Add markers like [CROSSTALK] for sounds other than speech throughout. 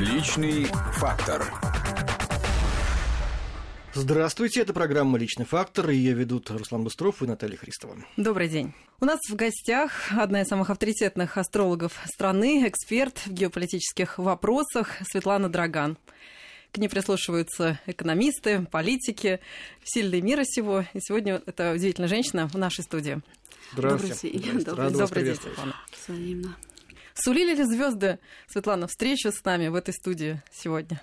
Личный фактор. Здравствуйте, это программа «Личный фактор», и ее ведут Руслан Быстров и Наталья Христова. Добрый день. У нас в гостях одна из самых авторитетных астрологов страны, эксперт в геополитических вопросах Светлана Драган. К ней прислушиваются экономисты, политики, сильные мира сего. И сегодня эта удивительная женщина в нашей студии. Здравствуйте. Добрый день, добрый, добрый день Светлана. Взаимно. Сулили ли звезды, Светлана, встречу с нами в этой студии сегодня?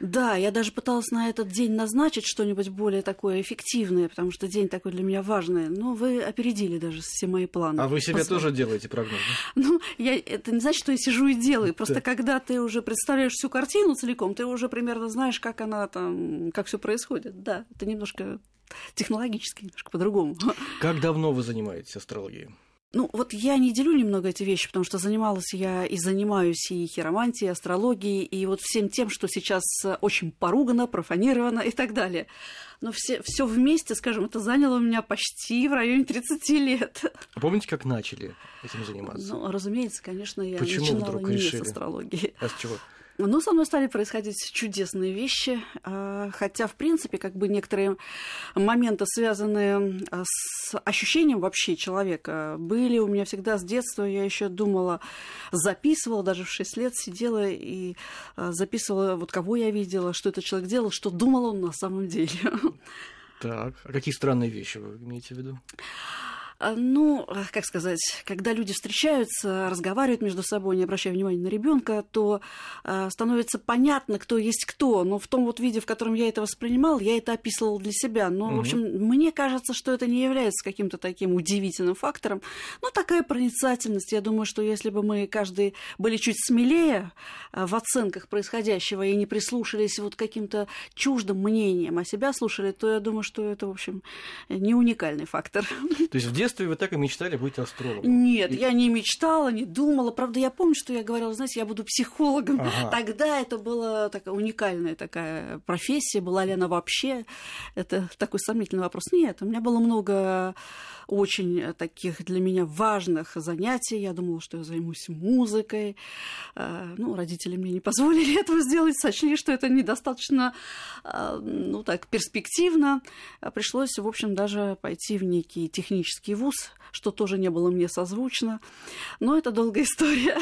Да, я даже пыталась на этот день назначить что-нибудь более такое эффективное, потому что день такой для меня важный. Но вы опередили даже все мои планы. А вы себе Посмотрим. тоже делаете прогноз? Ну, я, это не значит, что я сижу и делаю. Просто да. когда ты уже представляешь всю картину целиком, ты уже примерно знаешь, как она там, как все происходит. Да, это немножко технологически, немножко по-другому. Как давно вы занимаетесь астрологией? Ну, вот я не делю немного эти вещи, потому что занималась я и занимаюсь и хиромантией, и астрологией, и вот всем тем, что сейчас очень поругано, профанировано и так далее. Но все, все вместе, скажем, это заняло у меня почти в районе 30 лет. А помните, как начали этим заниматься? Ну, разумеется, конечно, я Почему начинала вдруг не решили? с астрологии. А с чего? Ну, со мной стали происходить чудесные вещи, а, хотя, в принципе, как бы некоторые моменты, связанные а, с ощущением вообще человека, были у меня всегда с детства. Я еще думала, записывала, даже в 6 лет сидела и а, записывала, вот кого я видела, что этот человек делал, что думал он на самом деле. Так, а какие странные вещи вы имеете в виду? А, ну, а, как сказать, когда люди встречаются, разговаривают между собой, не обращая внимания на ребенка, то э, становится понятно, кто есть кто. Но в том вот виде, в котором я это воспринимал, я это описывал для себя. Но, угу. в общем, мне кажется, что это не является каким-то таким удивительным фактором. Но такая проницательность. Я думаю, что если бы мы каждый были чуть смелее в оценках происходящего и не прислушались вот каким-то чуждым мнениям, а себя слушали, то я думаю, что это, в общем, не уникальный фактор. То есть в детстве вы так и мечтали быть астрологом? Нет, и... я не мечтала, не думала. Правда, я помню, что я говорила, знаете, я буду психологом. Ага. [LAUGHS] Тогда это была такая уникальная такая профессия. Была ли она вообще? Это такой сомнительный вопрос. Нет, у меня было много очень таких для меня важных занятий. Я думала, что я займусь музыкой. А, ну, родители мне не позволили [LAUGHS] этого сделать, сочли, что это недостаточно, а, ну, так, перспективно. Пришлось, в общем, даже пойти в некий технический вуз, что тоже не было мне созвучно. Но это долгая [LAUGHS] история.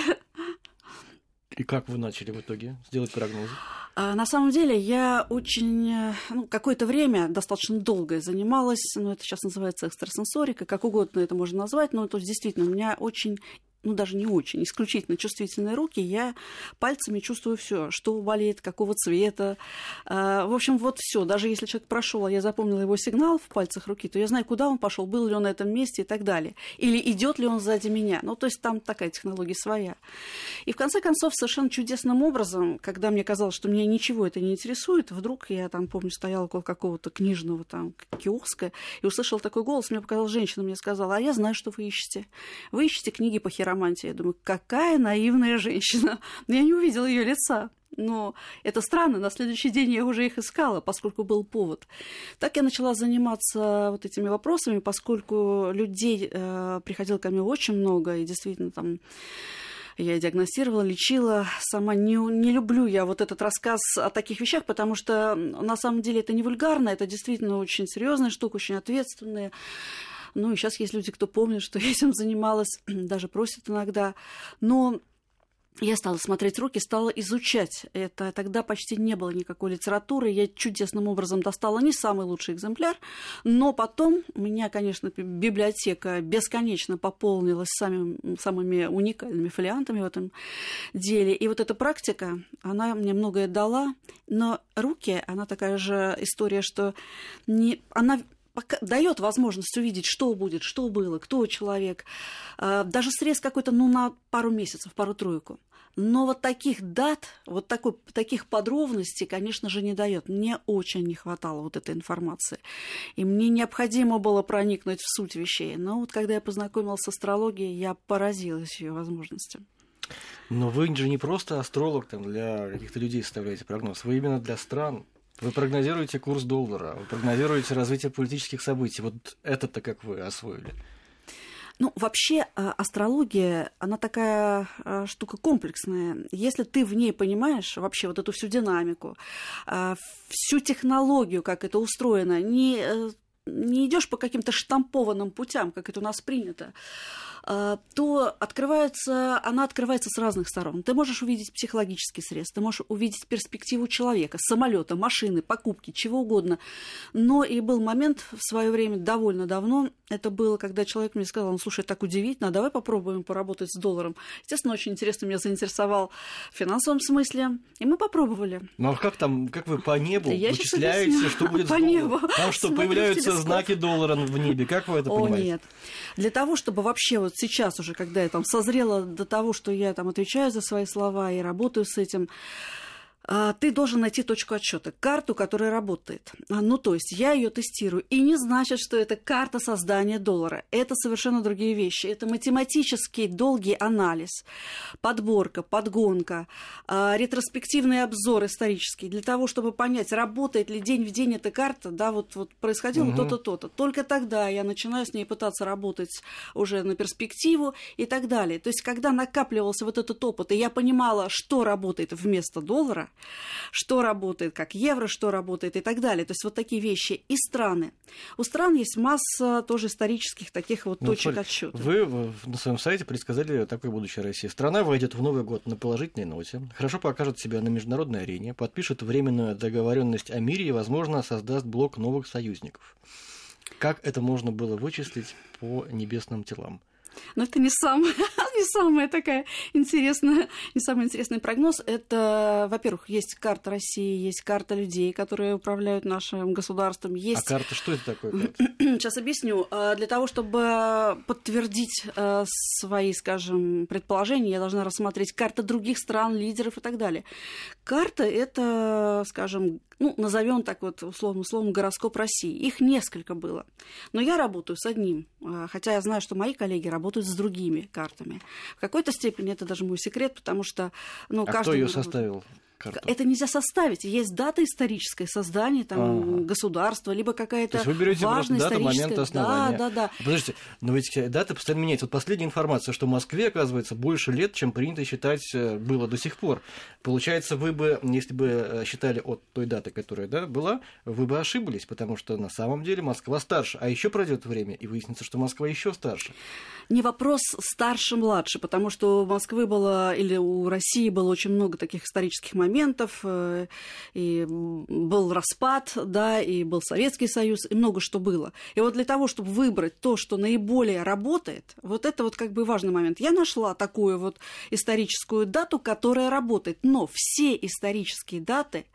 И как вы начали в итоге сделать прогнозы? А, на самом деле я очень, э, ну, какое-то время, достаточно долгое занималась, ну, это сейчас называется экстрасенсорика, как угодно это можно назвать, но то есть действительно у меня очень ну даже не очень, исключительно чувствительные руки, я пальцами чувствую все, что болеет, какого цвета. А, в общем, вот все. Даже если человек прошел, а я запомнила его сигнал в пальцах руки, то я знаю, куда он пошел, был ли он на этом месте и так далее. Или идет ли он сзади меня. Ну, то есть там такая технология своя. И в конце концов, совершенно чудесным образом, когда мне казалось, что меня ничего это не интересует, вдруг я там, помню, стояла около какого-то книжного там киоска и услышала такой голос, мне показалась женщина, мне сказала, а я знаю, что вы ищете. Вы ищете книги по хиромантии романтии. Я думаю, какая наивная женщина. Я не увидела ее лица. Но это странно, на следующий день я уже их искала, поскольку был повод. Так я начала заниматься вот этими вопросами, поскольку людей э, приходило ко мне очень много, и действительно там я диагностировала, лечила. Сама не, не люблю я вот этот рассказ о таких вещах, потому что на самом деле это не вульгарно, это действительно очень серьезная штука, очень ответственная. Ну, и сейчас есть люди, кто помнит, что я [LAUGHS] этим занималась, [CLEARS THROAT] даже просят иногда. Но я стала смотреть руки, стала изучать это. Тогда почти не было никакой литературы. Я чудесным образом достала не самый лучший экземпляр, но потом меня, конечно, библиотека бесконечно пополнилась самыми, самыми уникальными фолиантами в этом деле. И вот эта практика, она мне многое дала, но руки, она такая же история, что не, она дает возможность увидеть, что будет, что было, кто человек. А, даже срез какой-то, ну, на пару месяцев, пару-тройку. Но вот таких дат, вот такой, таких подробностей, конечно же, не дает. Мне очень не хватало вот этой информации. И мне необходимо было проникнуть в суть вещей. Но вот когда я познакомилась с астрологией, я поразилась ее возможностям. Но вы же не просто астролог там, для каких-то людей составляете прогноз, вы именно для стран вы прогнозируете курс доллара, вы прогнозируете развитие политических событий. Вот это-то как вы освоили? Ну, вообще, а, астрология, она такая а, штука комплексная. Если ты в ней понимаешь вообще вот эту всю динамику, а, всю технологию, как это устроено, не, э, не идешь по каким-то штампованным путям, как это у нас принято, то открывается, она открывается с разных сторон. Ты можешь увидеть психологический срез, ты можешь увидеть перспективу человека, самолета, машины, покупки, чего угодно. Но и был момент в свое время довольно давно, это было, когда человек мне сказал, ну, слушай, так удивительно, давай попробуем поработать с долларом. Естественно, очень интересно меня заинтересовал в финансовом смысле, и мы попробовали. Ну а как там, как вы по небу Я вычисляете, что будет [LAUGHS] по небу. Там что, Смотрю появляются знаки доллара в небе, как вы это О, понимаете? нет. Для того, чтобы вообще вот сейчас уже, когда я там созрела до того, что я там отвечаю за свои слова и работаю с этим, ты должен найти точку отсчета, карту, которая работает. А, Ну, то есть я ее тестирую. И не значит, что это карта создания доллара. Это совершенно другие вещи. Это математический долгий анализ, подборка, подгонка, а, ретроспективный обзор исторический для того, чтобы понять, работает ли день в день эта карта, да, вот, вот происходило Мгм. то-то, то-то. Только тогда я начинаю с ней пытаться работать уже на перспективу и так далее. То есть, когда накапливался вот этот опыт, и я понимала, что работает вместо доллара, что работает как евро, что работает и так далее. То есть, вот такие вещи. И страны. У стран есть масса тоже исторических таких вот Ну, точек отсчета. Вы на своем сайте предсказали такое будущее России. Страна войдет в Новый год на положительной ноте, хорошо покажет себя на международной арене, подпишет временную договоренность о мире и, возможно, создаст блок новых союзников. Как это можно было вычислить по небесным телам? Но это не, сам, не самая такая интересная, не самый интересный прогноз. Это, во-первых, есть карта России, есть карта людей, которые управляют нашим государством. А Есть карта что это такое? [CLEARS THROAT] Сейчас объясню. А, Для того, чтобы подтвердить э, свои, скажем, предположения, я должна рассмотреть карты других стран, лидеров и так далее. Карта – это, скажем, ну, назовем так вот условным словом гороскоп России. Их несколько было. Но я работаю с одним, а, хотя я знаю, что мои коллеги работают с другими картами. В какой-то степени это даже мой секрет, потому что ну, А кто каждый... ее составил? Карту? Это нельзя составить. Есть дата историческое создание там, Ага. государства, либо То какая-то есть вы берете важная дату, момент историческая... основания. Да, да, да. Подождите, но ведь дата постоянно меняется. Вот последняя информация, что в Москве, оказывается, больше лет, чем принято считать э, было до сих пор. Получается, вы бы, если бы э, считали от той даты, которая да, была, вы бы ошиблись, потому что на самом деле Москва старше. А еще пройдет время, и выяснится, что Москва еще старше. Не вопрос старше-младше, потому что у Москвы было, или у России было очень много таких исторических моментов, э, и был распад, да, и был Советский Союз, и много что было. И вот для того, чтобы выбрать то, что наиболее работает, вот это вот как бы важный момент. Я нашла такую вот историческую дату, которая работает, но все исторические даты,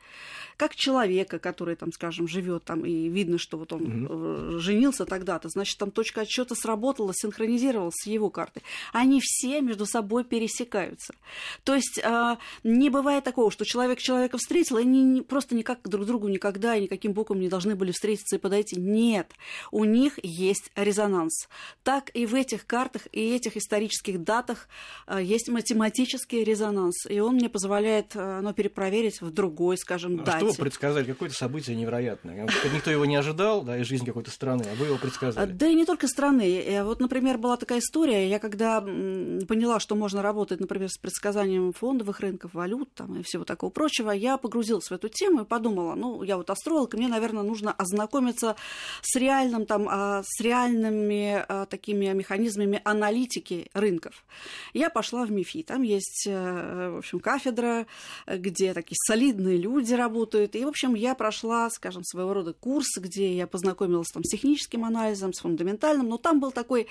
как человека, который там, скажем, живет там, и видно, что вот он э, женился тогда-то, значит, там точка отсчета сработала, синхронизировалась с его картой. Они все между собой пересекаются. То есть а, не бывает такого, что человек человека встретил, и они не- просто никак друг к другу никогда и никаким боком не должны были встретиться и подойти. Нет, у них есть резонанс. Так и в этих картах и этих исторических датах а, есть математический резонанс, и он мне позволяет а, ну, перепроверить в другой, скажем, А дате. что предсказали? Какое-то событие невероятное. Никто его не ожидал, да, из жизни какой-то страны, а вы его А, предсказали. Да и не только страны. Э, Вот, например, была такая история, я когда поняла, что можно работать, например, с предсказанием фондовых рынков, валют там, и всего такого прочего, я погрузилась в эту тему и подумала, ну, я вот астролог, и мне, наверное, нужно ознакомиться с реальным там, а, с реальными а, такими механизмами аналитики рынков. Я пошла в МИФИ, там есть, э, в общем, кафедра, где такие солидные люди работают, и, в общем, я прошла, скажем, своего рода курс, где я познакомилась там с техническим анализом, с фундаментальным, но там был такой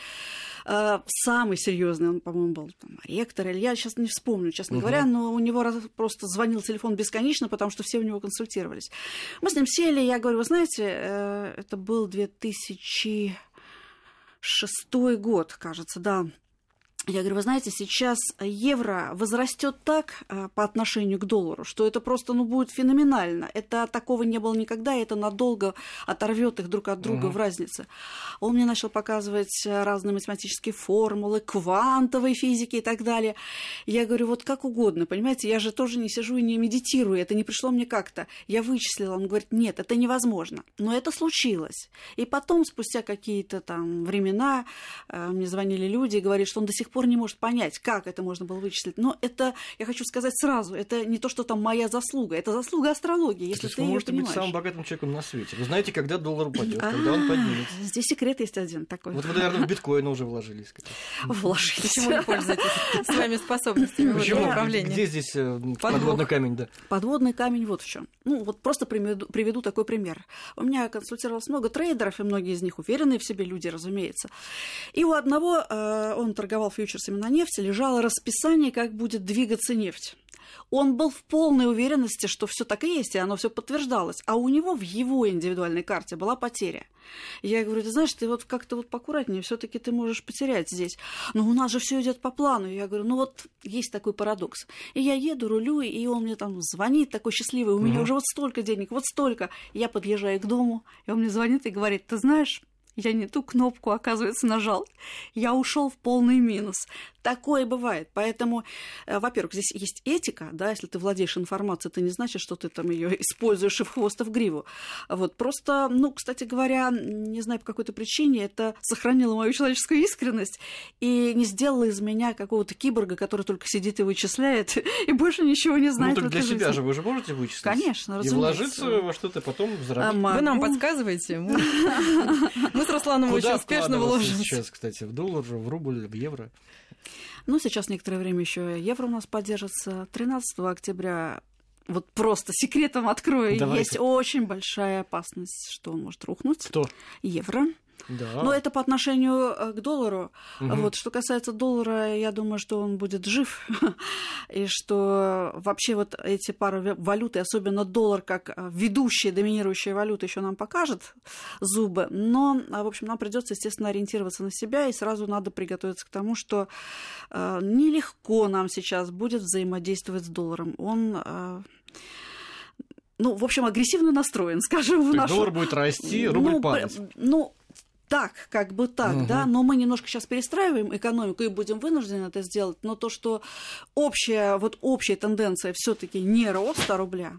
э, самый серьезный, он, по-моему, был там, ректор, или я сейчас не вспомню, честно Мгм. говоря, но у него просто звонил телефон бесконечно, потому что все у него консультировались. Мы с ним сели, я говорю, вы знаете, э, это был 2006 год, кажется, да. Я говорю, вы знаете, сейчас евро возрастет так а, по отношению к доллару, что это просто ну, будет феноменально. Это такого не было никогда, и это надолго оторвет их друг от друга Мгм. в разнице. Он мне начал показывать э, разные математические формулы, квантовой физики и так далее. Я говорю, вот как угодно, понимаете, я же тоже не сижу и не медитирую, это не пришло мне как-то. Я вычислила, он говорит, нет, это невозможно. Но это случилось. И потом, спустя какие-то там времена, э, мне звонили люди и говорили, что он до сих пор не может понять, как это можно было вычислить. Но это, я хочу сказать сразу, это не то, что там моя заслуга, это заслуга астрологии, если То ты вы ее можете быть понимаешь. самым богатым человеком на свете. Вы знаете, когда доллар упадет, когда он А, поднимется. Здесь секрет есть один такой. Вот вы, наверное, в биткоины уже вложились. Вложитесь. Почему не пользуетесь своими способностями направлении? Где здесь э, подводный камень, да? Подводный камень вот в чем. Ну, вот просто приведу, приведу такой пример. У меня консультировалось много трейдеров, и многие из них уверенные в себе люди, разумеется. И у одного, э, он торговал фьючерсами на нефть, лежало расписание, как будет двигаться нефть. Он был в полной уверенности, что все так и есть, и оно все подтверждалось. А у него в его индивидуальной карте была потеря. Я говорю, ты знаешь, ты вот как-то вот поаккуратнее, все-таки ты можешь потерять здесь. Но у нас же все идет по плану. Я говорю, ну вот есть такой парадокс. И я еду, рулю, и он мне там звонит, такой счастливый, у меня Мгм. уже вот столько денег, вот столько. Я подъезжаю к дому, и он мне звонит и говорит, ты знаешь, я не ту кнопку, оказывается, нажал. Я ушел в полный минус. Такое бывает. Поэтому, э, во-первых, здесь есть этика, да, если ты владеешь информацией, это не значит, что ты там ее [LAUGHS] используешь и в хвост, и в гриву. Вот просто, ну, кстати говоря, не знаю по какой-то причине, это сохранило мою человеческую искренность и не сделало из меня какого-то киборга, который только сидит и вычисляет, [LAUGHS] и больше ничего не Ну, знает так в для себя же вы же можете вычислить. Конечно, И разумеется. вложиться во что-то потом А, заработать. Вы нам могу. подсказываете? Мы, [LAUGHS] мы с Русланом очень успешно вложимся. сейчас, кстати, в доллар, в рубль, в евро? Ну, сейчас некоторое время еще евро у нас поддержится. 13 октября вот просто секретом открою, Давайте. есть очень большая опасность, что он может рухнуть. Кто? Евро. Да. Но это по отношению э, к доллару. Мгм. Вот, что касается доллара, я думаю, что он будет жив. [LAUGHS] И что вообще вот эти пары валют, и особенно доллар как э, ведущая, доминирующая валюта, еще нам покажет зубы. Но, а, в общем, нам придется, естественно, ориентироваться на себя, и сразу надо приготовиться к тому, что э, нелегко нам сейчас будет взаимодействовать с долларом. Он э, ну, в общем, агрессивно настроен, [LAUGHS] скажем, в нашу... доллар будет расти, рубль ну, падать. Ну, так, как бы так, Мгм. да, но мы немножко сейчас перестраиваем экономику и будем вынуждены это сделать, но то, что общая, вот общая тенденция все таки не роста рубля,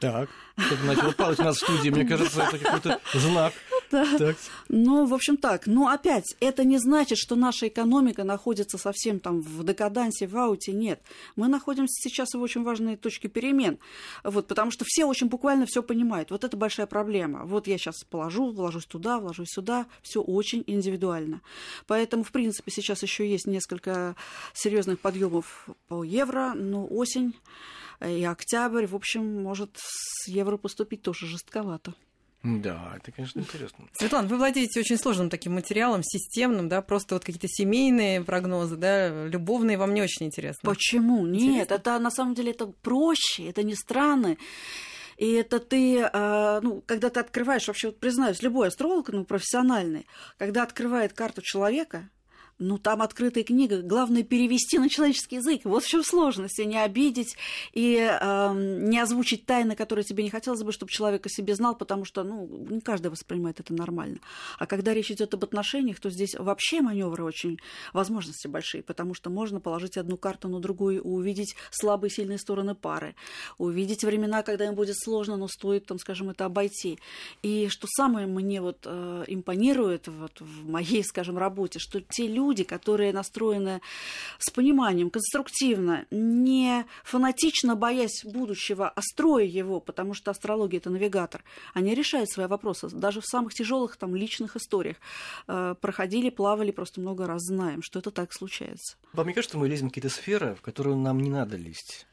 Так, что-то начало падать у нас в студии. Мне кажется, это какой-то знак. Да, [LAUGHS] Так. Ну, в общем, так. Но опять, это не значит, что наша экономика находится совсем там в декадансе, в ауте. Нет. Мы находимся сейчас в очень важной точке перемен. Вот, потому что все очень буквально все понимают. Вот это большая проблема. Вот я сейчас положу, вложусь туда, вложусь сюда. Все очень индивидуально. Поэтому, в принципе, сейчас еще есть несколько серьезных подъемов по евро, но осень и октябрь, в общем, может с евро поступить тоже жестковато. Да, это, конечно, интересно. Светлана, вы владеете очень сложным таким материалом, системным, да, просто вот какие-то семейные прогнозы, да, любовные вам не очень интересно. Почему? Нет, Интересно. это на самом деле это проще, это не странно. И это ты, э, ну, когда ты открываешь, вообще, вот признаюсь, любой астролог, ну, профессиональный, когда открывает карту человека, ну, там открытая книга, главное перевести на человеческий язык. Вот в чем сложность, и не обидеть, и э, не озвучить тайны, которые тебе не хотелось бы, чтобы человек о себе знал, потому что, ну, не каждый воспринимает это нормально. А когда речь идет об отношениях, то здесь вообще маневры очень, возможности большие, потому что можно положить одну карту на другую увидеть слабые и сильные стороны пары, увидеть времена, когда им будет сложно, но стоит, там, скажем, это обойти. И что самое мне вот э, импонирует вот в моей, скажем, работе, что те люди, которые настроены с пониманием, конструктивно, не фанатично боясь будущего, а строя его, потому что астрология это навигатор, они решают свои вопросы, даже в самых тяжелых там личных историях. Э, проходили, плавали, просто много раз знаем, что это так случается. Вам не кажется, что мы лезем в какие-то сферы, в которые нам не надо лезть?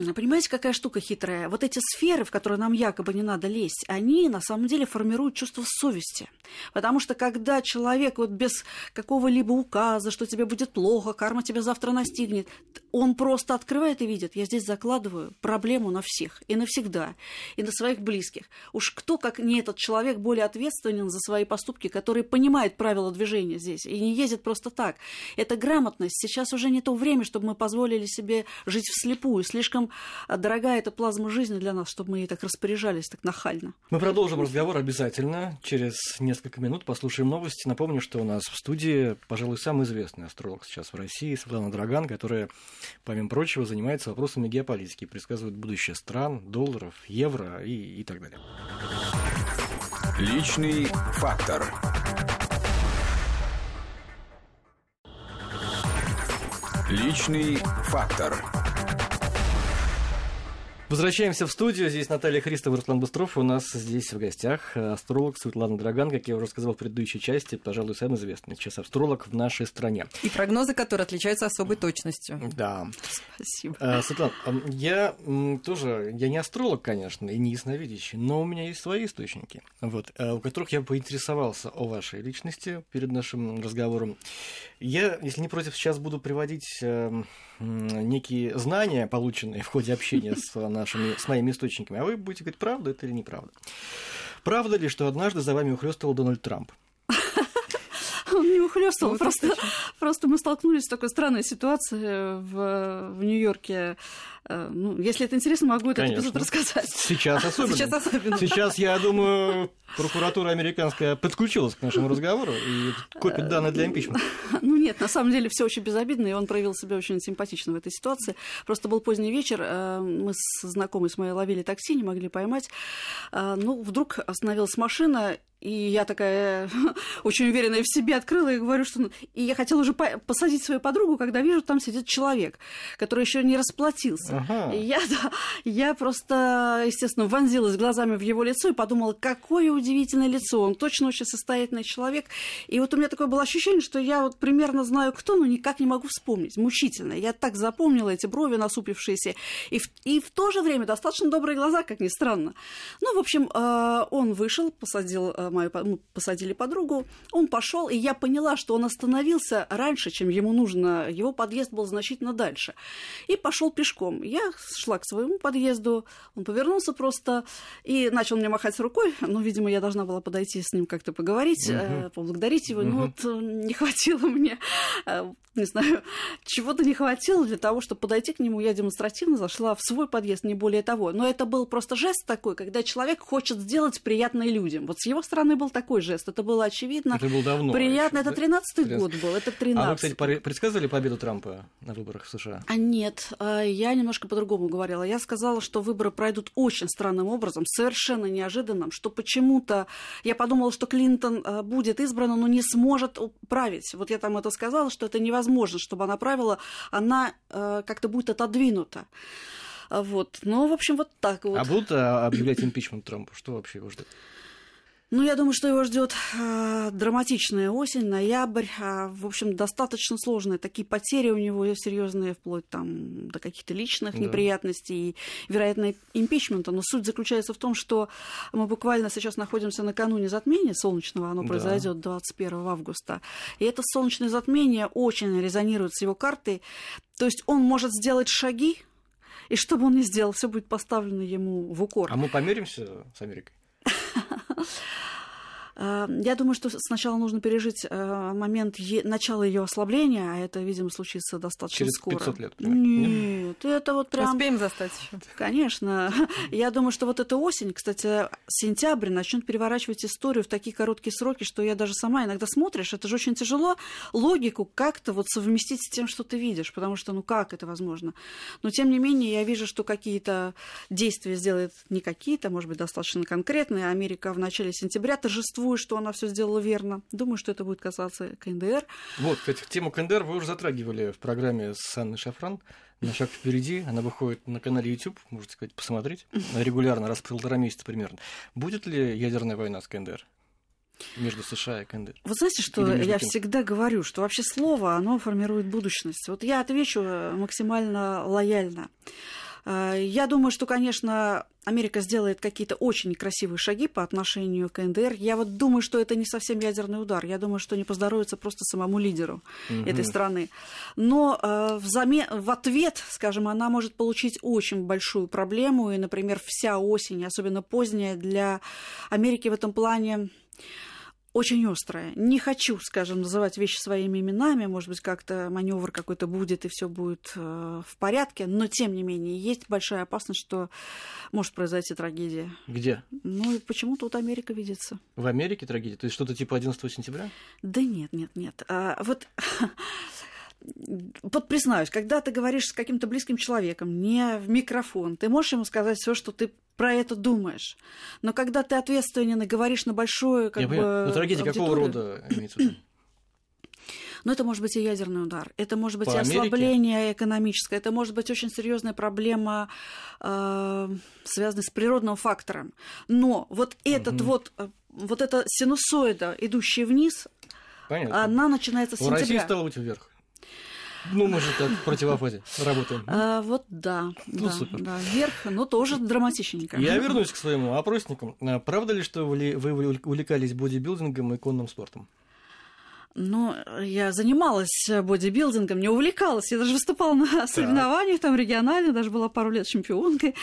Понимаете, какая штука хитрая? Вот эти сферы, в которые нам якобы не надо лезть, они на самом деле формируют чувство совести. Потому что когда человек вот без какого-либо указа, что тебе будет плохо, карма тебя завтра настигнет, он просто открывает и видит, я здесь закладываю проблему на всех и навсегда, и на своих близких. Уж кто, как не этот человек, более ответственен за свои поступки, который понимает правила движения здесь и не ездит просто так. Это грамотность. Сейчас уже не то время, чтобы мы позволили себе жить вслепую. Слишком а дорогая эта плазма жизни для нас, чтобы мы ей так распоряжались, так нахально. Мы продолжим разговор обязательно. Через несколько минут послушаем новости. Напомню, что у нас в студии, пожалуй, самый известный астролог сейчас в России, Светлана Драган, которая, помимо прочего, занимается вопросами геополитики, предсказывает будущее стран, долларов, евро и, и так далее. Личный фактор. Личный фактор. Возвращаемся в студию. Здесь Наталья Христова, Руслан Быстров. У нас здесь в гостях астролог Светлана Драган, как я уже сказал в предыдущей части, пожалуй, самый известный сейчас астролог в нашей стране. И прогнозы, которые отличаются особой точностью. Да. Спасибо. А, Светлана, я тоже, я не астролог, конечно, и не ясновидящий, но у меня есть свои источники, вот, а, у которых я поинтересовался о вашей личности перед нашим разговором. Я, если не против, сейчас буду приводить эм, некие знания, полученные в ходе общения с нашими, с моими источниками, а вы будете говорить, правда это или неправда. Правда ли, что однажды за вами ухлёстывал Дональд Трамп? Ухлёстывал, просто, [LAUGHS] просто мы столкнулись с такой странной ситуацией в, в Нью-Йорке. Э, ну, если это интересно, могу этот эпизод рассказать. Сейчас [LAUGHS] особенно. Сейчас особенно. Сейчас, я думаю, прокуратура американская подключилась к нашему разговору и копит данные для импичмента. [LAUGHS] Ну нет, на самом деле все очень безобидно, и он проявил себя очень симпатично в этой ситуации. Просто был поздний вечер, э, мы с знакомой с моей ловили такси, не могли поймать. Э, ну, вдруг остановилась машина, и я такая [LAUGHS] очень уверенная в себе открыла и говорю, что... Ну, и я хотела уже посадить свою подругу, когда вижу, там сидит человек, который еще не расплатился. Ага. И я, [LAUGHS] да, я просто, естественно, вонзилась глазами в его лицо и подумала, какое удивительное лицо. Он точно очень состоятельный человек. И вот у меня такое было ощущение, что я вот примерно знаю, кто, но никак не могу вспомнить. Мучительно. Я так запомнила эти брови насупившиеся. И в, и в то же время достаточно добрые глаза, как ни странно. Ну, в общем, э, он вышел, посадил э, мою, ну, посадили подругу, он пошел, и я поняла, что он остановился раньше, чем ему нужно, его подъезд был значительно дальше, и пошел пешком. Я шла к своему подъезду, он повернулся просто и начал мне махать рукой, ну, видимо, я должна была подойти с ним как-то поговорить, угу. э, поблагодарить его, угу. но вот э, не хватило мне, э, не знаю, чего-то не хватило для того, чтобы подойти к нему, я демонстративно зашла в свой подъезд, не более того. Но это был просто жест такой, когда человек хочет сделать приятное людям. Вот с его стороны стороны был такой жест. Это было очевидно. Это был давно. Приятно. Еще, это 13-й да? год был. Это 13 А вы, кстати, предсказывали победу Трампа на выборах в США? А нет, а, я немножко по-другому говорила. Я сказала, что выборы пройдут очень странным образом, совершенно неожиданным, что почему-то я подумала, что Клинтон а, будет избрана, но не сможет править. Вот я там это сказала, что это невозможно, чтобы она правила, она а, как-то будет отодвинута. Вот. Ну, в общем, вот так вот. А будут объявлять импичмент Трампу? Что вообще его ждет? Ну, я думаю, что его ждет э, драматичная осень, ноябрь. Э, в общем, достаточно сложные такие потери у него серьезные, вплоть там до каких-то личных да. неприятностей и, вероятно, импичмента. Но суть заключается в том, что мы буквально сейчас находимся накануне затмения солнечного, оно да. произойдет 21 августа. И это солнечное затмение очень резонирует с его картой. То есть он может сделать шаги, и что бы он ни сделал, все будет поставлено ему в укор. А мы помиримся с Америкой? あ。Я думаю, что сначала нужно пережить э, момент начала ее ослабления, а это, видимо, случится достаточно Через скоро. 500 лет. Нет, это вот прям... Успеем застать еще. Конечно. [LAUGHS] Я думаю, что вот эта осень, кстати, сентябрь начнет переворачивать историю в такие короткие сроки, что я даже сама иногда смотришь, это же очень тяжело логику как-то вот совместить с тем, что ты видишь, потому что, ну как это возможно? Но, тем не менее, я вижу, что какие-то действия сделает не какие-то, может быть, достаточно конкретные. Америка в начале сентября торжествует торжествует, что она все сделала верно. Думаю, что это будет касаться КНДР. Вот, кстати, тему КНДР вы уже затрагивали в программе с Анной Шафран. На шаг впереди. Она выходит на канале YouTube, можете сказать, посмотреть. Регулярно, раз в полтора месяца примерно. Будет ли ядерная война с КНДР? между США и КНДР? Вы знаете, что я кем? всегда говорю, что вообще слово, оно формирует будущность. Вот я отвечу максимально лояльно. Э, я думаю, что, конечно, Америка сделает какие-то очень некрасивые шаги по отношению к НДР. Я вот думаю, что это не совсем ядерный удар. Я думаю, что не поздоровится просто самому лидеру угу. этой страны. Но э, взамен, в ответ, скажем, она может получить очень большую проблему. И, например, вся осень, особенно поздняя, для Америки в этом плане очень острая. Не хочу, скажем, называть вещи своими именами, может быть, как-то маневр какой-то будет, и все будет э, в порядке, но тем не менее есть большая опасность, что может произойти трагедия. Где? Ну и почему тут Америка видится? В Америке трагедия? То есть что-то типа 11 сентября? Да нет, нет, нет. А, вот [LAUGHS] вот признаюсь, когда ты говоришь с каким-то близким человеком, не в микрофон, ты можешь ему сказать все, что ты про это думаешь. Но когда ты ответственно говоришь на большое, как Я бы... Понимаю. Но трагедия какого рода имеется в виду? [CLEARS THROAT] Но это может быть и ядерный удар, это может быть По и Америке? ослабление экономическое, это может быть очень серьезная проблема, э, связанная с природным фактором. Но вот этот Мгм. вот, э, вот эта синусоида, идущая вниз, Понятно. она начинается с У России сентября. стало быть вверх. Ну, мы же так в противофазе работаем. А, вот да, Ну, да, супер. да, вверх, но тоже драматичненько. Я вернусь к своему опроснику. А Правда ли, что вы вы увлекались бодибилдингом и конным спортом? Ну, я занималась бодибилдингом, не увлекалась. Я даже выступала на соревнованиях там региональных, даже была пару лет чемпионкой.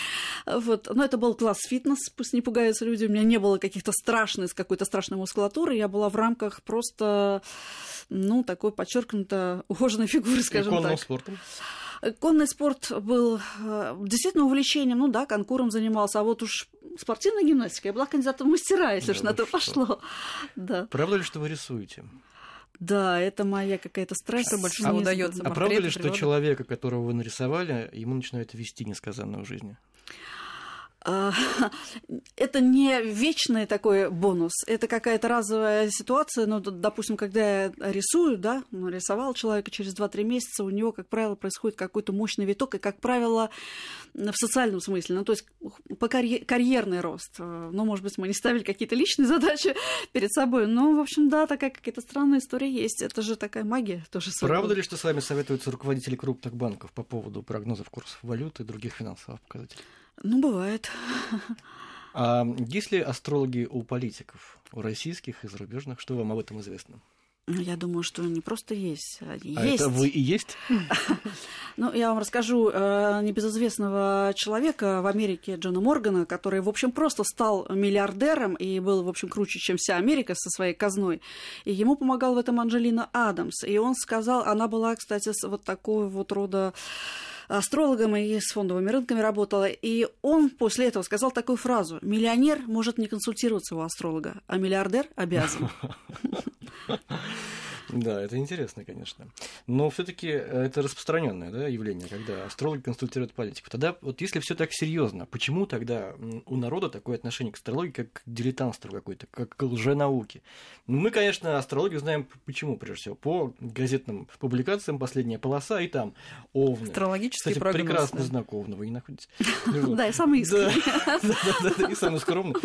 Вот. Но это был класс фитнес, пусть не пугаются люди. У меня не было каких-то страшных, какой-то страшной мускулатуры. Я была в рамках просто, ну, такой подчеркнуто [LAUGHS] ухоженной фигуры, скажем конным так. спортом? Конный спорт был э, действительно увлечением, ну да, конкуром занимался, а вот уж спортивной гимнастикой я была кандидатом в мастера, если Да уж на то что? пошло. Да. Правда ли, что вы рисуете? Да, это моя какая-то страсть. Что больше не всего знаю. удаётся? А правда ли, что природы? человека, которого вы нарисовали, ему начинает вести несказанно в жизни? А, [LAUGHS] Это не вечный такой бонус, это какая-то разовая ситуация. Ну, допустим, когда я рисую, да, нарисовал человека через 2-3 месяца, у него, как правило, происходит какой-то мощный виток, и, как правило, в социальном смысле, ну, то есть по карье- карьерный рост. Э, Ну, может быть, мы не ставили какие-то личные задачи [LAUGHS] перед собой, но, в общем, да, такая какая-то странная история есть. Это же такая магия тоже. Правда ли, что с вами советуются руководители крупных банков по поводу прогнозов курсов валюты и других финансовых показателей? Ну, бывает. А есть ли астрологи у политиков, у российских и зарубежных? Что вам об этом известно? Ну, Я думаю, что не просто есть, а А есть. это вы и есть? [LAUGHS] Ну, я вам расскажу э, небезызвестного человека в Америке, Джона Моргана, который, в общем, просто стал миллиардером и был, в общем, круче, чем вся Америка со своей казной. И ему помогал в этом Анджелина Адамс. И он сказал, она была, кстати, вот такой вот рода астрологом и с фондовыми рынками работала. И он после этого сказал такую фразу. Миллионер может не консультироваться у астролога, а миллиардер обязан. [LAUGHS] Да, это интересно, конечно. Но все-таки это распространенное да, явление, когда астрологи консультируют политиков. Тогда, вот если все так серьезно, почему тогда у народа такое отношение к астрологии, как к дилетантству какой-то, как к лженауке? Ну, мы, конечно, астрологию знаем почему, прежде всего, по газетным публикациям «Последняя полоса» и там овны. Астрологический Кстати, прогноз. прекрасный да. знак овна, вы не находите? Да, и самый искренний. [LAUGHS] да, и самый скромный. [LAUGHS]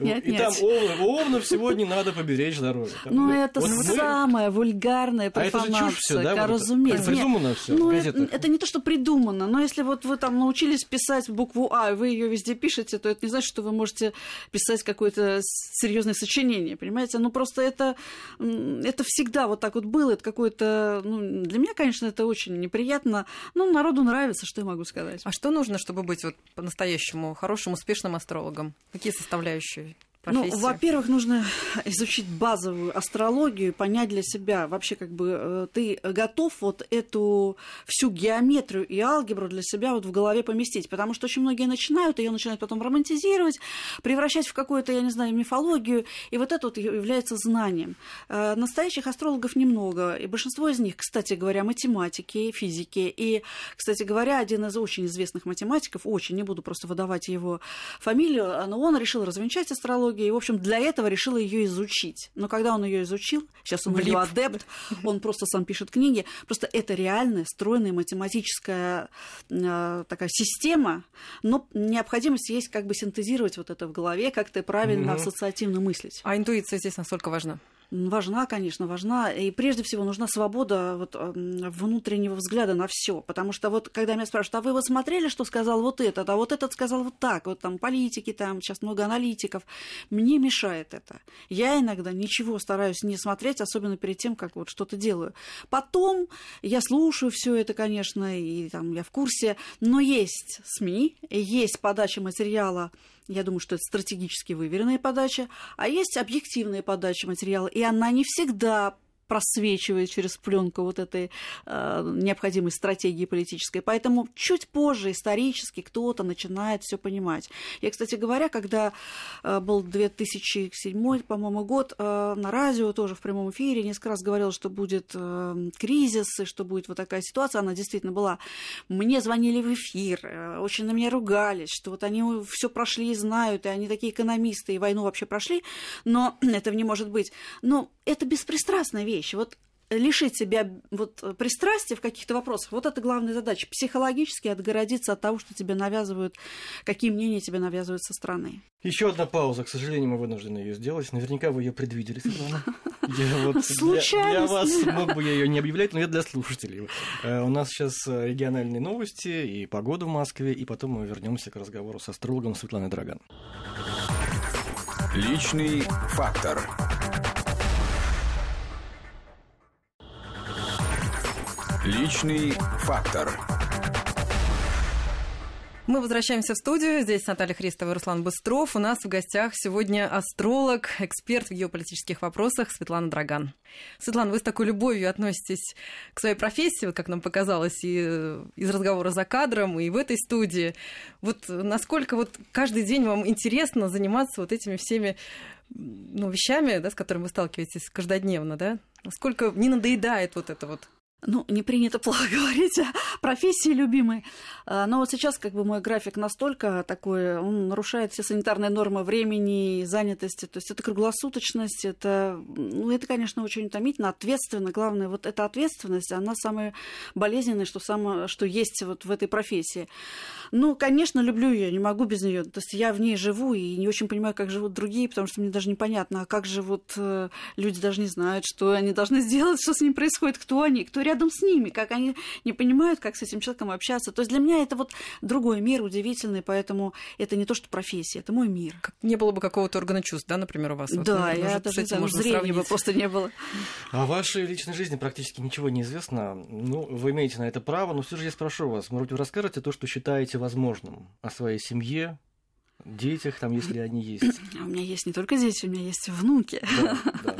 И там отнять. овнов, сегодня надо поберечь здоровье. Ну, это самая вульгарная А это же профанация, чушь все, да? вот это? разумеется. Нет, Придумано все ну, в это, это не то, что придумано, но если вот вы там научились писать букву А, и вы ее везде пишете, то это не значит, что вы можете писать какое-то серьезное сочинение, понимаете? Ну, просто это, это всегда вот так вот было, это какое-то... Ну, для меня, конечно, это очень неприятно, но народу нравится, что я могу сказать. А что нужно, чтобы быть вот по-настоящему хорошим, успешным астрологом? Какие составляющие Ну, во-первых, нужно изучить базовую астрологию, понять для себя, вообще как бы э, ты готов вот эту всю геометрию и алгебру для себя вот в голове поместить, потому что очень многие начинают, ее начинают потом романтизировать, превращать в какую-то, я не знаю, мифологию, и вот это вот является знанием. Э, Настоящих астрологов немного, и большинство из них, кстати говоря, математики, физики, и, кстати говоря, один из очень известных математиков, очень, не буду просто выдавать его фамилию, но он решил развенчать астрологию, и, в общем, для этого решил ее изучить. Но когда он ее изучил, сейчас он ее адепт, он просто сам пишет книги, просто это реальная, стройная математическая э, такая система, но необходимость есть как бы синтезировать вот это в голове, как-то правильно Мгм. ассоциативно мыслить. А интуиция здесь насколько важна? Важна, конечно, важна. И прежде всего нужна свобода вот, внутреннего взгляда на все. Потому что вот когда меня спрашивают, а вы вот смотрели, что сказал вот этот, а вот этот сказал вот так, вот там политики, там сейчас много аналитиков. Мне мешает это. Я иногда ничего стараюсь не смотреть, особенно перед тем, как вот что-то делаю. Потом я слушаю все это, конечно, и там я в курсе, но есть СМИ, есть подача материала я думаю, что это стратегически выверенная подача, а есть объективная подача материала, и она не всегда просвечивает через пленку вот этой э, необходимой стратегии политической. Поэтому чуть позже исторически кто-то начинает все понимать. Я, кстати говоря, когда э, был 2007, по-моему, год, э, на радио тоже в прямом эфире несколько раз говорил, что будет э, кризис, и что будет вот такая ситуация. Она действительно была. Мне звонили в эфир, э, очень на меня ругались, что вот они все прошли и знают, и они такие экономисты, и войну вообще прошли, но [CLEARS THROAT] этого не может быть. Но это беспристрастная вещь. Вот лишить себя вот пристрастия в каких-то вопросах, вот это главная задача. Психологически отгородиться от того, что тебе навязывают, какие мнения тебе навязывают со стороны. Еще одна пауза, к сожалению, мы вынуждены ее сделать. Наверняка вы ее предвидели. [LAUGHS] Случайно. Для, вас мог бы я ее не объявлять, но я для слушателей. Э, у нас сейчас э, региональные новости и погода в Москве, и потом мы вернемся к разговору с астрологом Светланой Драган. Личный фактор. Личный фактор. Мы возвращаемся в студию. Здесь Наталья Христова и Руслан Быстров. У нас в гостях сегодня астролог, эксперт в геополитических вопросах Светлана Драган. Светлана, вы с такой любовью относитесь к своей профессии, вот как нам показалось, и из разговора за кадром, и в этой студии. Вот насколько вот каждый день вам интересно заниматься вот этими всеми ну, вещами, да, с которыми вы сталкиваетесь каждодневно, да? Насколько не надоедает вот это вот ну, не принято плохо [LAUGHS] говорить о профессии любимой. А, но вот сейчас как бы мой график настолько такой, он нарушает все санитарные нормы времени и занятости. То есть это круглосуточность, это, ну, это, конечно, очень утомительно, ответственно. Главное, вот эта ответственность, она самая болезненная, что, самое, что есть вот в этой профессии. Ну, конечно, люблю ее, не могу без нее. То есть я в ней живу и не очень понимаю, как живут другие, потому что мне даже непонятно, а как живут э, люди даже не знают, что они должны сделать, что с ним происходит, кто они, кто рядом с ними, как они не понимают, как с этим человеком общаться. То есть для меня это вот другой мир удивительный, поэтому это не то, что профессия, это мой мир. Как не было бы какого-то органа чувств, да, например, у вас? Да, вот, я даже с этим можно зрения бы просто не было. О вашей личной жизни практически ничего не известно. Ну, вы имеете на это право, но все же я спрошу вас, может быть, вы расскажете то, что считаете возможным о своей семье, детях, там, если они есть? У меня есть не только дети, у меня есть внуки. Да, да.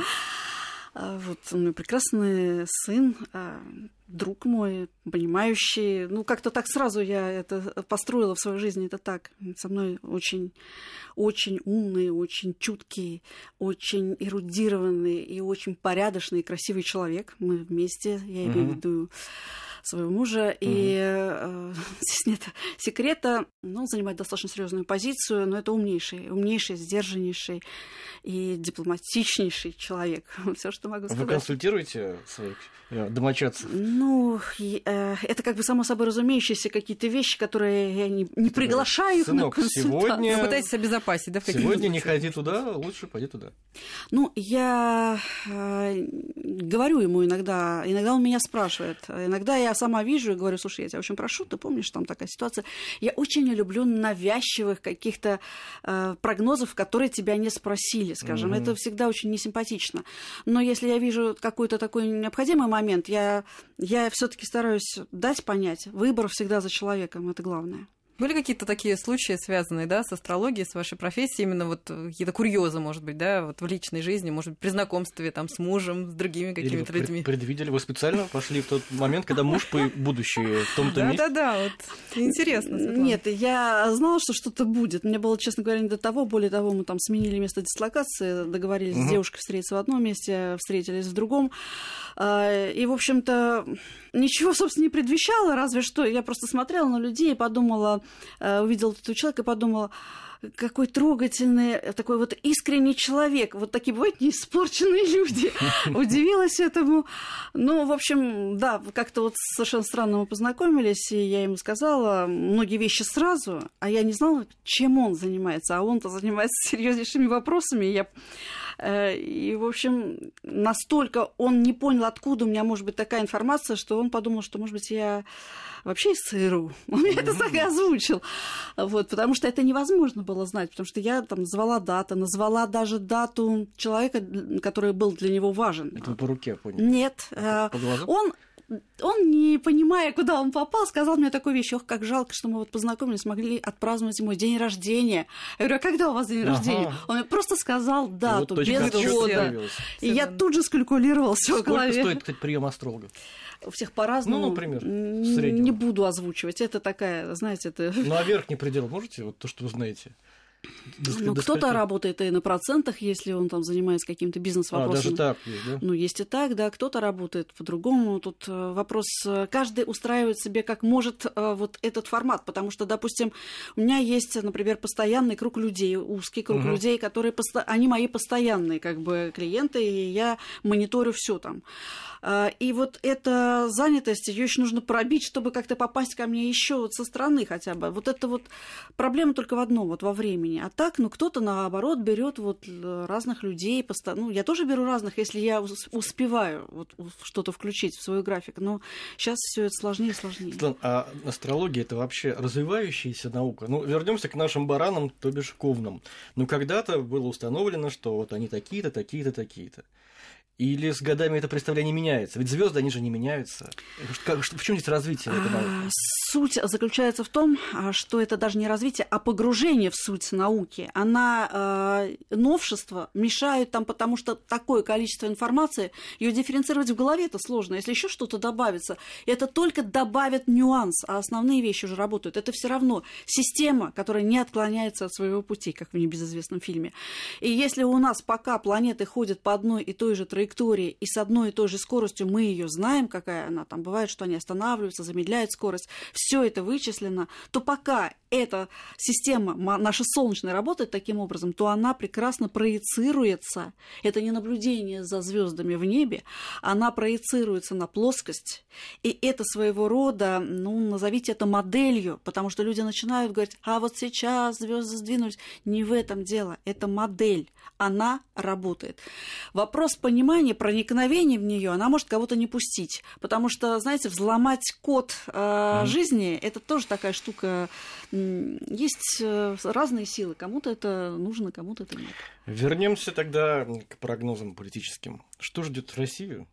Вот у меня прекрасный сын, а, друг мой, понимающий. Ну, как-то так сразу я это построила в своей жизни. Это так. Со мной очень, очень умный, очень чуткий, очень эрудированный и очень порядочный и красивый человек. Мы вместе, я имею в виду своего мужа. Угу. И э, [LAUGHS] здесь нет секрета. Ну, он занимает достаточно серьезную позицию, но это умнейший, умнейший, сдержаннейший и дипломатичнейший человек. [LAUGHS] Все, что могу сказать. Вы консультируете своих э, домочадцев? Ну, э, это как бы само собой разумеющиеся какие-то вещи, которые я не, не приглашаю их Сынок, на сегодня... Вы пытаетесь обезопасить, да? В сегодня не ходи туда, лучше пойди туда. Ну, я э, говорю ему иногда, иногда он меня спрашивает, иногда я сама вижу и говорю, слушай, я тебя очень прошу, ты помнишь, там такая ситуация. Я очень не люблю навязчивых каких-то э, прогнозов, которые тебя не спросили, скажем. Mm-hmm. Это всегда очень несимпатично. Но если я вижу какой-то такой необходимый момент, я, я все-таки стараюсь дать понять. Выбор всегда за человеком, это главное. Были какие-то такие случаи, связанные да, с астрологией, с вашей профессией, именно вот какие-то курьезы, может быть, да, вот в личной жизни, может быть, при знакомстве там, с мужем, с другими какими-то Или людьми? предвидели, вы специально пошли в тот момент, когда муж по будущее в том-то месте? Да-да-да, вот интересно. Нет, я знала, что что-то будет. Мне было, честно говоря, не до того. Более того, мы там сменили место дислокации, договорились с девушкой встретиться в одном месте, встретились в другом. А, и, в общем-то, ничего, собственно, не предвещало, разве что я просто смотрела на людей и подумала, э, увидела этого человека и подумала, какой трогательный, такой вот искренний человек. Вот такие бывают неиспорченные люди. [LAUGHS] Удивилась этому. Ну, в общем, да, как-то вот совершенно странно мы познакомились, и я ему сказала многие вещи сразу, а я не знала, чем он занимается. А он-то занимается [LAUGHS] серьезнейшими вопросами. Я Э, и, в общем, настолько он не понял, откуда у меня может быть такая информация, что он подумал, что, может быть, я вообще из ЦРУ. [LAUGHS] Он мне это так и озвучил. Вот, потому что это невозможно было знать, потому что я там назвала дату, назвала даже дату человека, который был для него важен. Это по руке поняли? Нет. А по глазам? Он он, не понимая, куда он попал, сказал мне такую вещь, ох, как жалко, что мы вот познакомились, смогли отпраздновать мой день рождения. Я говорю, а когда у вас день Ага. рождения? Он мне просто сказал дату, вот без года. И я тут же скалькулировал все в Сколько голове. стоит, кстати, прием астролога? У всех по-разному. Ну, например, в среднем. Не буду озвучивать. Это такая, знаете, это... Ну, а верхний предел можете? Вот то, что вы знаете. Ну, кто-то работает и на процентах, если он там занимается каким-то А, бизнес-вопросом. даже так есть, да? Ну, есть и так, да, кто-то работает по-другому. Тут э, вопрос, э, каждый устраивает себе как может э, вот этот формат, потому что, допустим, у меня есть, например, постоянный круг людей, узкий круг Мгм. людей, которые, они мои постоянные как бы клиенты, и я мониторю все там. А, И вот эта занятость, ее еще нужно пробить, чтобы как-то попасть ко мне еще вот со стороны хотя бы. Вот это вот проблема только в одном, вот во времени. А так, ну, кто-то наоборот берет вот разных людей. Ну, я тоже беру разных, если я ус- успеваю вот что-то включить в свой график. Но сейчас все это сложнее и сложнее. А астрология это вообще развивающаяся наука? Ну, вернемся к нашим баранам, то бишь ковнам. Ну, когда-то было установлено, что вот они такие-то, такие-то, такие-то. Или с годами это представление меняется? Ведь звезды, они же не меняются. Как- в чем здесь развитие этой науки? Суть заключается в том, а, что это даже не развитие, а погружение в суть науки. Она э, новшество мешает там, потому что такое количество информации, ее дифференцировать в голове это сложно. Если еще что-то добавится, это только добавит нюанс, а основные вещи уже работают. Это все равно система, которая не отклоняется от своего пути, как в небезызвестном фильме. И если у нас пока планеты ходят по одной и той же траектории и с одной и той же скоростью, мы ее знаем, какая она там бывает, что они останавливаются, замедляют скорость, все это вычислено, то пока эта система ма- наша солнечная работает таким образом, то она прекрасно проецируется. Это не наблюдение за звездами в небе, она проецируется на плоскость. И это своего рода, ну, назовите это моделью, потому что люди начинают говорить, а вот сейчас звезды сдвинулись. Не в этом дело, это модель, она работает. Вопрос понимания, проникновения в нее, она может кого-то не пустить, потому что, знаете, взломать код э, жизни, это тоже такая штука. Есть э, разные силы, кому-то это нужно, кому-то это нет. Вернемся тогда к прогнозам политическим. Что ждет Россию?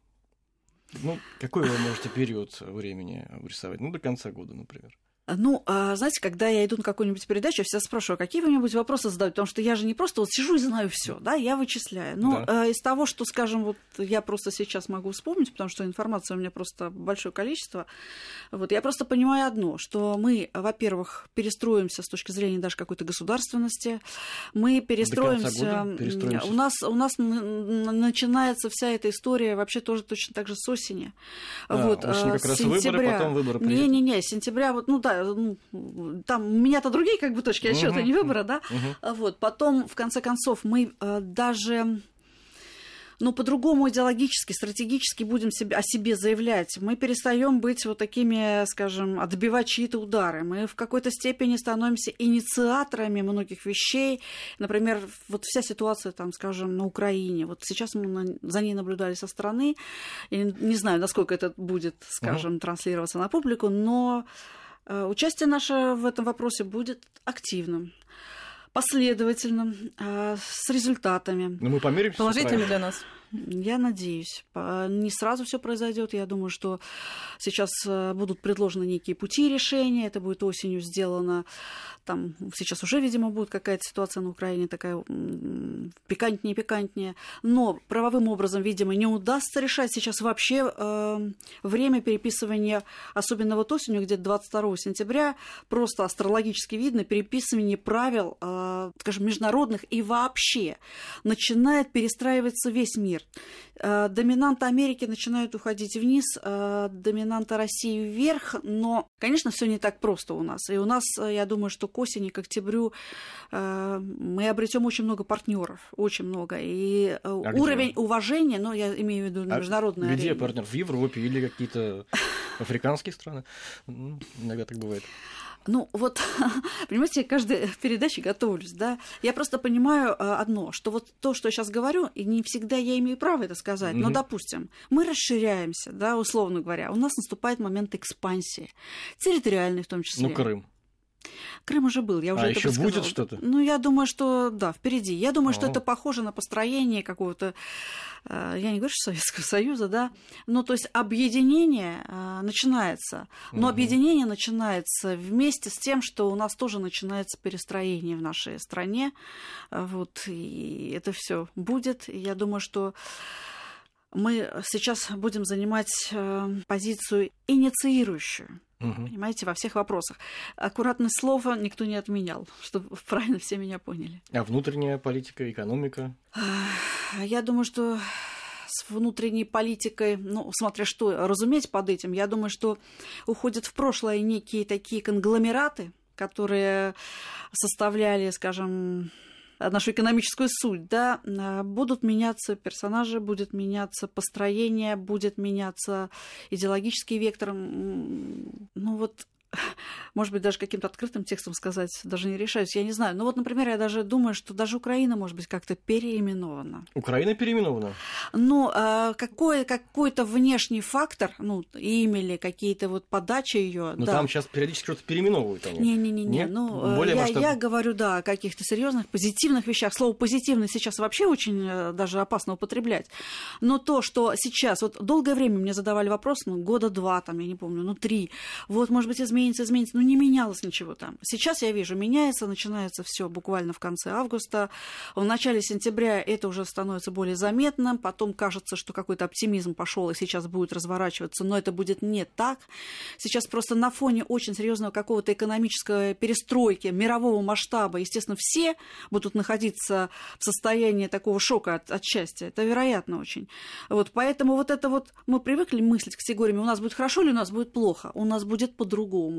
Ну, какой вы можете период времени рисовать? Ну, до конца года, например. Ну, а, знаете, когда я иду на какую-нибудь передачу, я всегда спрашиваю, «А какие вы мне будете вопросы задать, потому что я же не просто вот сижу и знаю все, да, я вычисляю. Но Да. э, из того, что, скажем, вот я просто сейчас могу вспомнить, потому что информации у меня просто большое количество, вот я просто понимаю одно, что мы, во-первых, перестроимся с точки зрения даже какой-то государственности, мы перестроимся, перестроимся. у нас у нас начинается вся эта история вообще тоже точно так же с осени. А, вот, осенью а, как раз с выборы, сентября. потом выборы. Не-не-не, сентября, вот, ну да, ну, там у меня-то другие как бы точки отсчета, Мгм. не выбора, да. А Вот, потом, в конце концов, мы э, даже ну, по-другому идеологически, стратегически будем себе, о себе заявлять. Мы перестаем быть вот такими, скажем, отбивать чьи-то удары. Мы в какой-то степени становимся инициаторами многих вещей. Например, вот вся ситуация, там, скажем, на Украине. Вот сейчас мы на- за ней наблюдали со стороны. Я не- знаю, насколько это будет, скажем, транслироваться на публику, но участие наше в этом вопросе будет активным последовательным, э, с результатами. Ну, мы померимся. с Положительными для нас. Я надеюсь. Не сразу все произойдет. Я думаю, что сейчас э, будут предложены некие пути решения. Это будет осенью сделано. Там сейчас уже, видимо, будет какая-то ситуация на Украине такая пикантнее, пикантнее. Но правовым образом, видимо, не удастся решать сейчас вообще э, время переписывания, особенно вот осенью, где-то 22 сентября, просто астрологически видно переписывание правил, э, скажем, международных и вообще начинает перестраиваться весь мир. Э, Доминанты Америки начинают уходить вниз, э, доминанты России вверх, но, конечно, все не так просто у нас. И у нас, э, я думаю, что к осени, к октябрю мы обретем очень много партнеров, очень много. И где? уровень уважения, ну, я имею в виду А международной Где арене. партнер? В Европе или какие-то [LAUGHS] африканские страны? Ну, Иногда так бывает. Ну, вот, [LAUGHS] понимаете, я каждой передаче готовлюсь, да. Я просто понимаю а, одно, что вот то, что я сейчас говорю, и не всегда я имею право это сказать, но, Мгм. допустим, мы расширяемся, да, условно говоря, у нас наступает момент экспансии, территориальной в том числе. Ну, Крым. Крым уже был, я уже А это подсказала. будет что-то? Ну, я думаю, что да, впереди. Я думаю, что О. это похоже на построение какого-то, э, я не говорю, что Советского Союза, да, но то есть объединение э, начинается. Но Мгм. объединение начинается вместе с тем, что у нас тоже начинается перестроение в нашей стране. Вот, и это все будет. И я думаю, что мы сейчас будем занимать э, позицию инициирующую Мгм. понимаете, во всех вопросах. Аккуратность слова никто не отменял, чтобы [LAUGHS] правильно все меня поняли. А внутренняя политика, экономика? А Я думаю, что с внутренней политикой, ну, смотря что разуметь под этим, я думаю, что уходят в прошлое некие такие конгломераты, которые составляли, скажем, нашу экономическую суть, да, а, будут меняться персонажи, будет меняться построение, будет меняться идеологический вектор. Ну вот, может быть, даже каким-то открытым текстом сказать, даже не решаюсь, я не знаю. Ну вот, например, я даже думаю, что даже Украина может быть как-то переименована. Украина переименована. Ну, а, какой, какой-то внешний фактор, ну, имя или какие-то вот подачи ее, Но да. там сейчас периодически что-то переименовывают они. Не-не-не, Нет? ну, Более я, масштабно. я говорю, да, о каких-то серьезных, позитивных вещах. Слово позитивный сейчас вообще очень э, даже опасно употреблять. Но то, что сейчас, вот долгое время мне задавали вопрос, ну, года два, там, я не помню, ну, три, вот, может быть, изменится, изменится, ну, не менялось ничего там. Сейчас я вижу, меняется, начинается все буквально в конце августа, в начале сентября это уже становится более заметным, потом кажется, что какой-то оптимизм пошел и сейчас будет разворачиваться, но это будет не так. Сейчас просто на фоне очень серьезного какого-то экономической перестройки мирового масштаба, естественно, все будут находиться в состоянии такого шока от, от счастья. Это вероятно очень. Вот, поэтому вот это вот мы привыкли мыслить категориями, у нас будет хорошо или у нас будет плохо, у нас будет по-другому.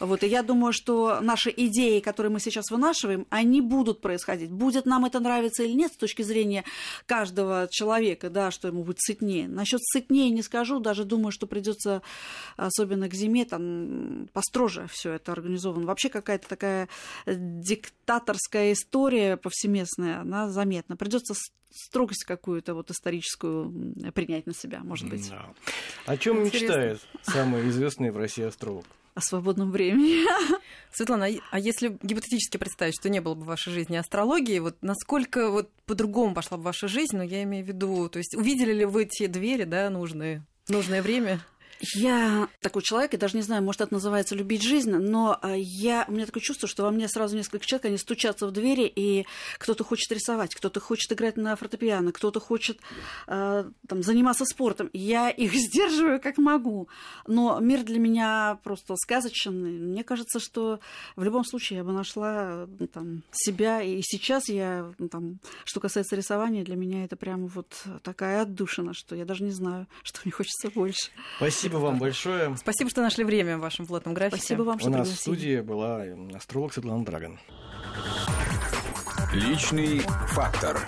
Вот, и я думаю, что наши идеи, которые мы сейчас вынашиваем, они будут происходить. Будет нам это нравиться или нет с точки зрения каждого человека, да, что ему будет сытнее. Насчет сытнее не скажу, даже думаю, что придется, особенно к зиме, там построже все это организовано. Вообще какая-то такая диктаторская история повсеместная, она заметна. Придется строгость какую-то вот историческую принять на себя, может быть, Да. О чем мечтает самый известный в России астролог? О свободном времени. [LAUGHS] Светлана, а- а если гипотетически представить, что не было бы в вашей жизни астрологии, вот насколько вот по-другому пошла бы ваша жизнь, ну, я имею в виду, то есть увидели ли вы те двери, да, нужные, нужное время? Я такой человек, я даже не знаю, может, это называется любить жизнь, но а, я, у меня такое чувство, что во мне сразу несколько человек, они стучатся в двери, и кто-то хочет рисовать, кто-то хочет играть на фортепиано, кто-то хочет а, там, заниматься спортом. Я их [LAUGHS] сдерживаю как могу, но мир для меня просто сказочный. Мне кажется, что в любом случае я бы нашла ну, там, себя, и сейчас я, ну, там, что касается рисования, для меня это прямо вот такая отдушина, что я даже не знаю, [LAUGHS] что мне хочется больше. Спасибо вам большое. Спасибо, что нашли время в вашем плотном графике. Спасибо вам, У что нас в пригласили. студии была астролог Светлана Драган. Личный фактор.